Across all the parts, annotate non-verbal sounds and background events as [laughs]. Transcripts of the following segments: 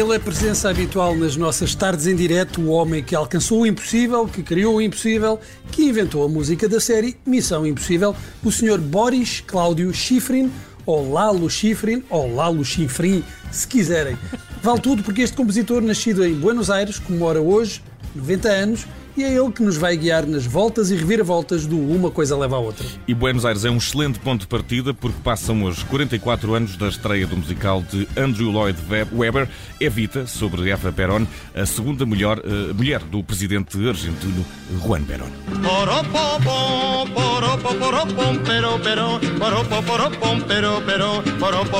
Ele é presença habitual nas nossas tardes em direto, o homem que alcançou o impossível, que criou o impossível, que inventou a música da série Missão Impossível, o Sr. Boris Cláudio Schifrin, ou Lalo Schifrin, ou Lalo Schifrin, se quiserem. Vale tudo porque este compositor, nascido em Buenos Aires, comemora hoje 90 anos e é ele que nos vai guiar nas voltas e reviravoltas do Uma Coisa Leva à Outra. E Buenos Aires é um excelente ponto de partida porque passam os 44 anos da estreia do musical de Andrew Lloyd Webber, Evita, sobre Eva Perón, a segunda melhor, uh, mulher do presidente argentino Juan Perón.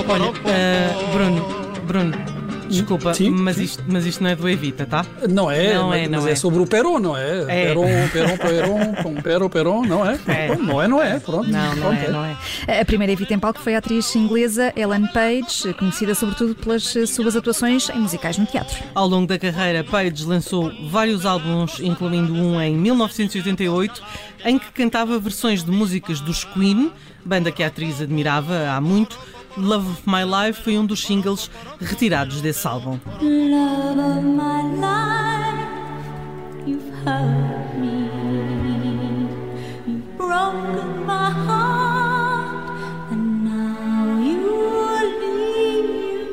Olha, uh, Bruno, Bruno, Desculpa, sim, mas, sim. Isto, mas isto não é do Evita, tá? Não é, não mas, é, não mas é. é. sobre o Peron, não é? é. Peron, Peron, Peron, Peron, Peron, não é? é? Não é, não é, pronto. Não, não é, não é. A primeira Evita em palco foi a atriz inglesa Ellen Page, conhecida sobretudo pelas suas atuações em musicais no teatro. Ao longo da carreira, Page lançou vários álbuns, incluindo um em 1988, em que cantava versões de músicas dos Queen, banda que a atriz admirava há muito, Love of My Life foi um dos singles retirados desse álbum. Love of my life, you've hurt me, you've broken my heart, and now you leave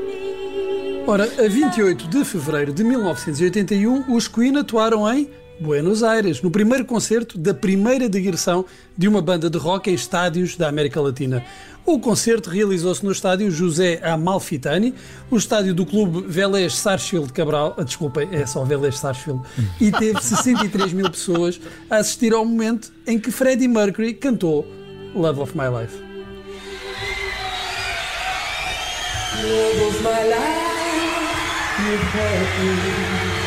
me. Ora, a 28 de fevereiro de 1981, os Queen atuaram em Buenos Aires, no primeiro concerto da primeira digressão de uma banda de rock em estádios da América Latina. O concerto realizou-se no estádio José Amalfitani, o estádio do clube Vélez Sarsfield Cabral, ah, desculpa, é só Vélez Sarsfield, [laughs] e teve 63 mil pessoas a assistir ao momento em que Freddie Mercury cantou Love of My Life. Love of my life,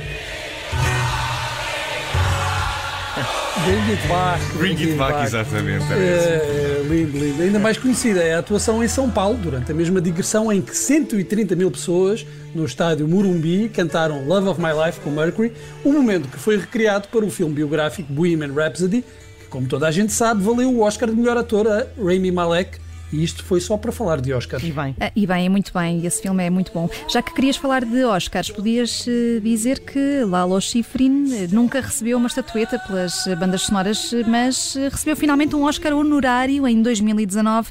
Back. Bring, It Back, exatamente. É, é, lindo, lindo. Ainda mais conhecida é a atuação em São Paulo, durante a mesma digressão em que 130 mil pessoas no estádio Murumbi cantaram Love of My Life com Mercury, um momento que foi recriado para o filme biográfico Bohemian Rhapsody, que, como toda a gente sabe, valeu o Oscar de melhor ator a Rami Malek e isto foi só para falar de Oscars. E bem. Ah, e bem, é muito bem. Esse filme é muito bom. Já que querias falar de Oscars, podias uh, dizer que Lalo Schifrin uh, nunca recebeu uma estatueta pelas bandas sonoras, mas uh, recebeu finalmente um Oscar honorário em 2019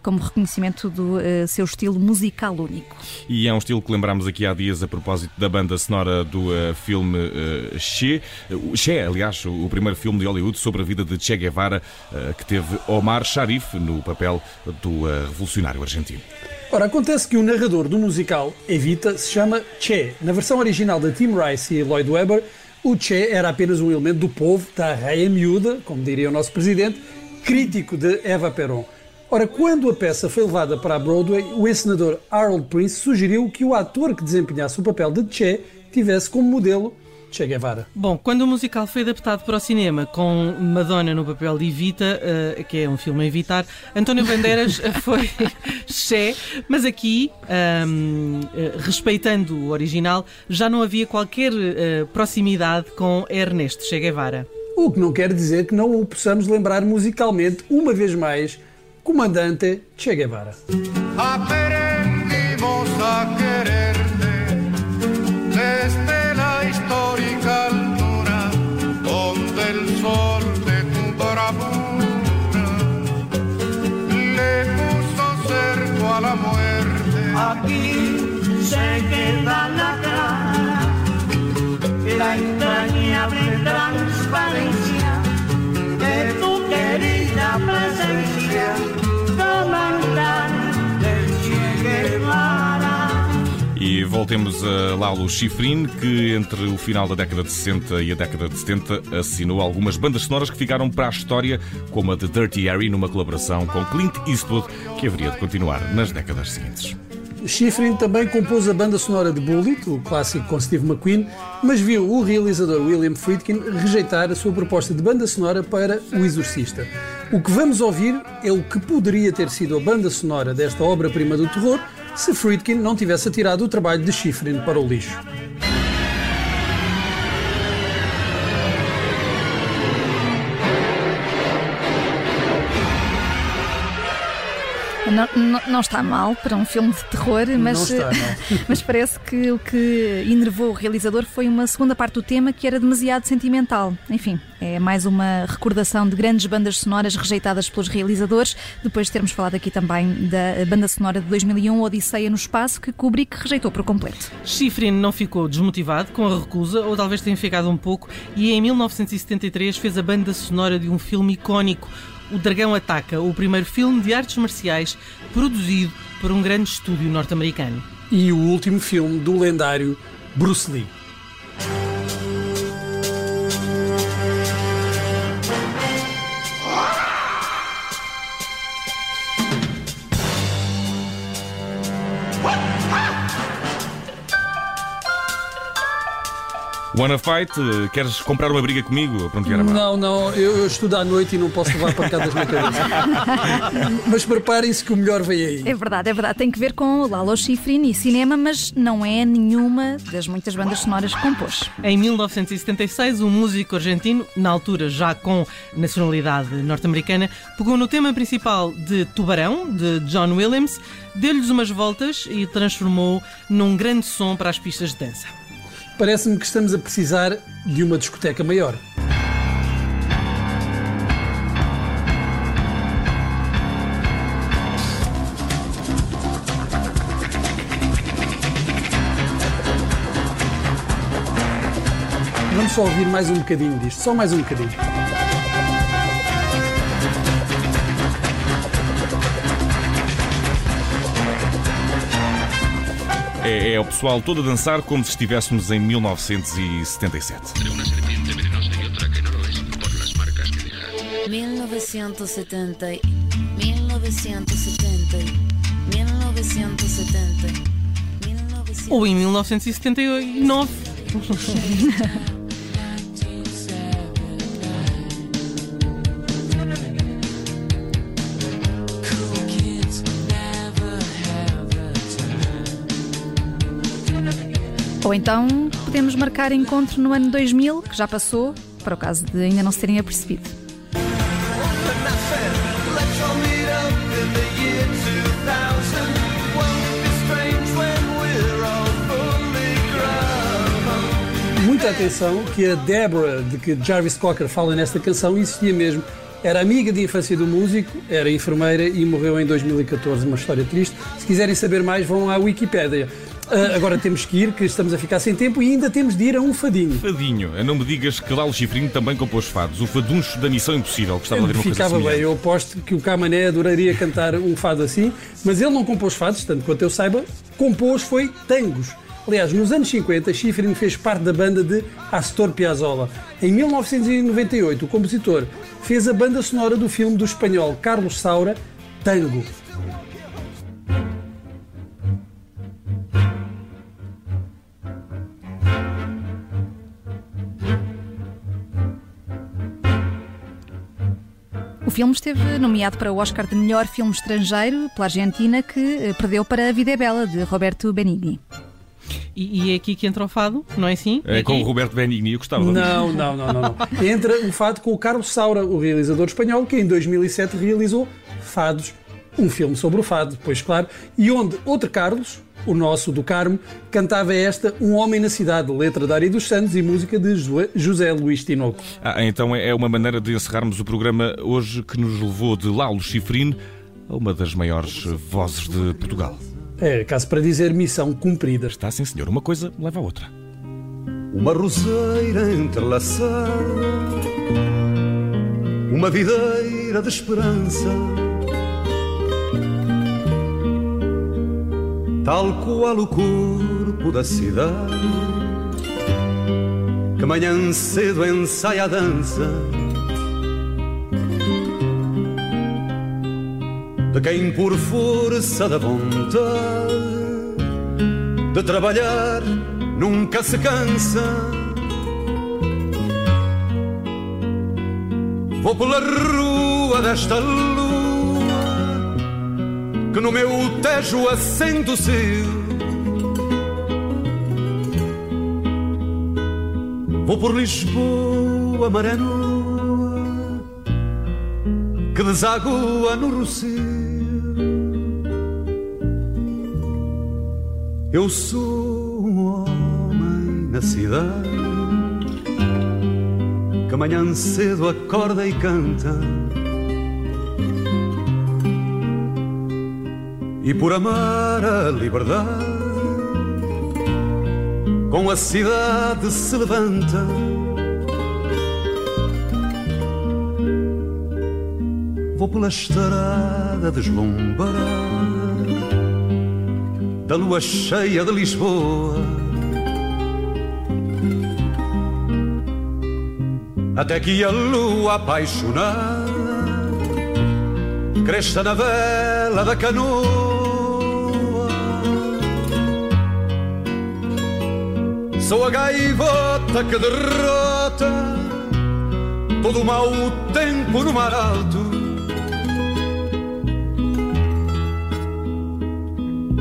como reconhecimento do seu estilo musical único. E é um estilo que lembramos aqui há dias a propósito da banda sonora do filme Che. Che, aliás, o primeiro filme de Hollywood sobre a vida de Che Guevara, que teve Omar Sharif no papel do uh, revolucionário argentino. Ora, acontece que o narrador do musical Evita se chama Che. Na versão original de Tim Rice e Lloyd Webber, o Che era apenas um elemento do povo, da raia miúda, como diria o nosso presidente, crítico de Eva Perón. Ora, quando a peça foi levada para a Broadway, o encenador Harold Prince sugeriu que o ator que desempenhasse o papel de Che tivesse como modelo Che Guevara. Bom, quando o musical foi adaptado para o cinema com Madonna no papel de Evita, uh, que é um filme a evitar, António Bandeiras [laughs] foi Che, mas aqui, um, uh, eh, respeitando o original, já não havia qualquer uh, proximidade com Ernesto Che Guevara. O que não quer dizer que não o possamos lembrar musicalmente, uma vez mais, comandante Che Guevara. Aquí se queda la cara, la voltemos a Lalo Schifrin, que entre o final da década de 60 e a década de 70 assinou algumas bandas sonoras que ficaram para a história, como a de Dirty Harry, numa colaboração com Clint Eastwood, que haveria de continuar nas décadas seguintes. Schifrin também compôs a banda sonora de Bullet, o clássico com Steve McQueen, mas viu o realizador William Friedkin rejeitar a sua proposta de banda sonora para O Exorcista. O que vamos ouvir é o que poderia ter sido a banda sonora desta obra-prima do terror se Friedkin não tivesse atirado o trabalho de Schifrin para o lixo. Não, não, não, está mal para um filme de terror, mas, está, [laughs] mas parece que o que enervou o realizador foi uma segunda parte do tema que era demasiado sentimental. Enfim, é mais uma recordação de grandes bandas sonoras rejeitadas pelos realizadores, depois de termos falado aqui também da banda sonora de 2001, Odisseia no Espaço, que Kubrick rejeitou por completo. Schifrin não ficou desmotivado com a recusa, ou talvez tenha ficado um pouco, e em 1973 fez a banda sonora de um filme icónico, O Dragão Ataca, o primeiro filme de artes marciais produzido por um grande estúdio norte-americano. E o último filme do lendário Bruce Lee. Wanna Fight? Queres comprar uma briga comigo? Pronto, era não, não, eu, eu, estudo à noite e não posso levar pancadas na cabeça. mas preparem-se que o melhor vem aí. É verdade, é verdade. Tem que ver com Lalo Schifrin e cinema, mas não é nenhuma das muitas bandas sonoras que compôs. Em 1976, um músico argentino, na altura já com nacionalidade norte-americana, pegou no tema principal de Tubarão, de John Williams, deu-lhes umas voltas e transformou num grande som para as pistas de dança parece-me que estamos a precisar de uma discoteca maior. Vamos só ouvir mais um bocadinho disto, só mais um bocadinho. É, é o pessoal todo a dançar como se estivéssemos em 1977. 1970, 1970, 1970. Ou em 1979. [laughs] Ou então podemos marcar encontro no ano 2000, que já passou, para o caso de ainda não se terem apercebido. Muita atenção que a Deborah, de que Jarvis Cocker fala nesta canção, existia mesmo. Era amiga de infância do músico, era enfermeira e morreu em 2014. Uma história triste. Se quiserem saber mais, vão à Wikipédia. Uh, agora temos que ir, que estamos a ficar sem tempo e ainda temos de ir a um fadinho. Fadinho. Não me digas que Lalo Chifrinho também compôs fados. O faduncho da Missão Impossível. Gostava de ver uma Ficava bem. Eu aposto que o Camané adoraria cantar um fado assim, mas ele não compôs fados, tanto quanto eu saiba, compôs foi tangos. Aliás, nos anos 50, Schifrin fez parte da banda de Astor Piazzolla. Em 1998, o compositor fez a banda sonora do filme do espanhol Carlos Saura, Tango. Filme esteve nomeado para o Oscar de melhor filme estrangeiro pela Argentina, que eh, perdeu para A Vida é Bela, de Roberto Benigni. E, e, é aqui que entra o fado, não é assim? É, com o Roberto Benigni, eu gostava não, não, não, não, não. Entra o fado com o Carlos Saura, o realizador espanhol, que em 2007 realizou Fados, um filme sobre o fado, pois claro, e onde outro Carlos, o nosso do Carmo, cantava esta Um Homem na Cidade, letra de Ari dos Santos e música de José Luís Tinoco. Ah, então é uma maneira de encerrarmos o programa hoje que nos levou de Lalo Chifrino a uma das maiores vozes de Portugal. É, caso para dizer missão cumprida. Está sim, senhor. Uma coisa leva a outra. Uma roseira entrelaçada, uma videira de esperança tal qual o corpo da cidade, que manhã cedo ensaia a dança. De quem por força da vontade de trabalhar nunca se cansa. Vou pela rua desta luz que no meu tejo acendo-se. Vou por Lisboa, Maranoa, que deságua no Rocio. Eu sou um homem na cidade que amanhã cedo acorda e canta E por amar a liberdade, com a cidade se levanta. Vou pela estrada deslumbrada da lua cheia de Lisboa. Até que a lua apaixonada cresça na vela da canoa. Sou a gaivota que derrota todo o mau tempo no mar alto.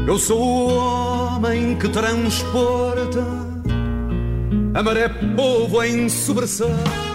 Eu sou o homem que transporta a maré povo em sobressalto.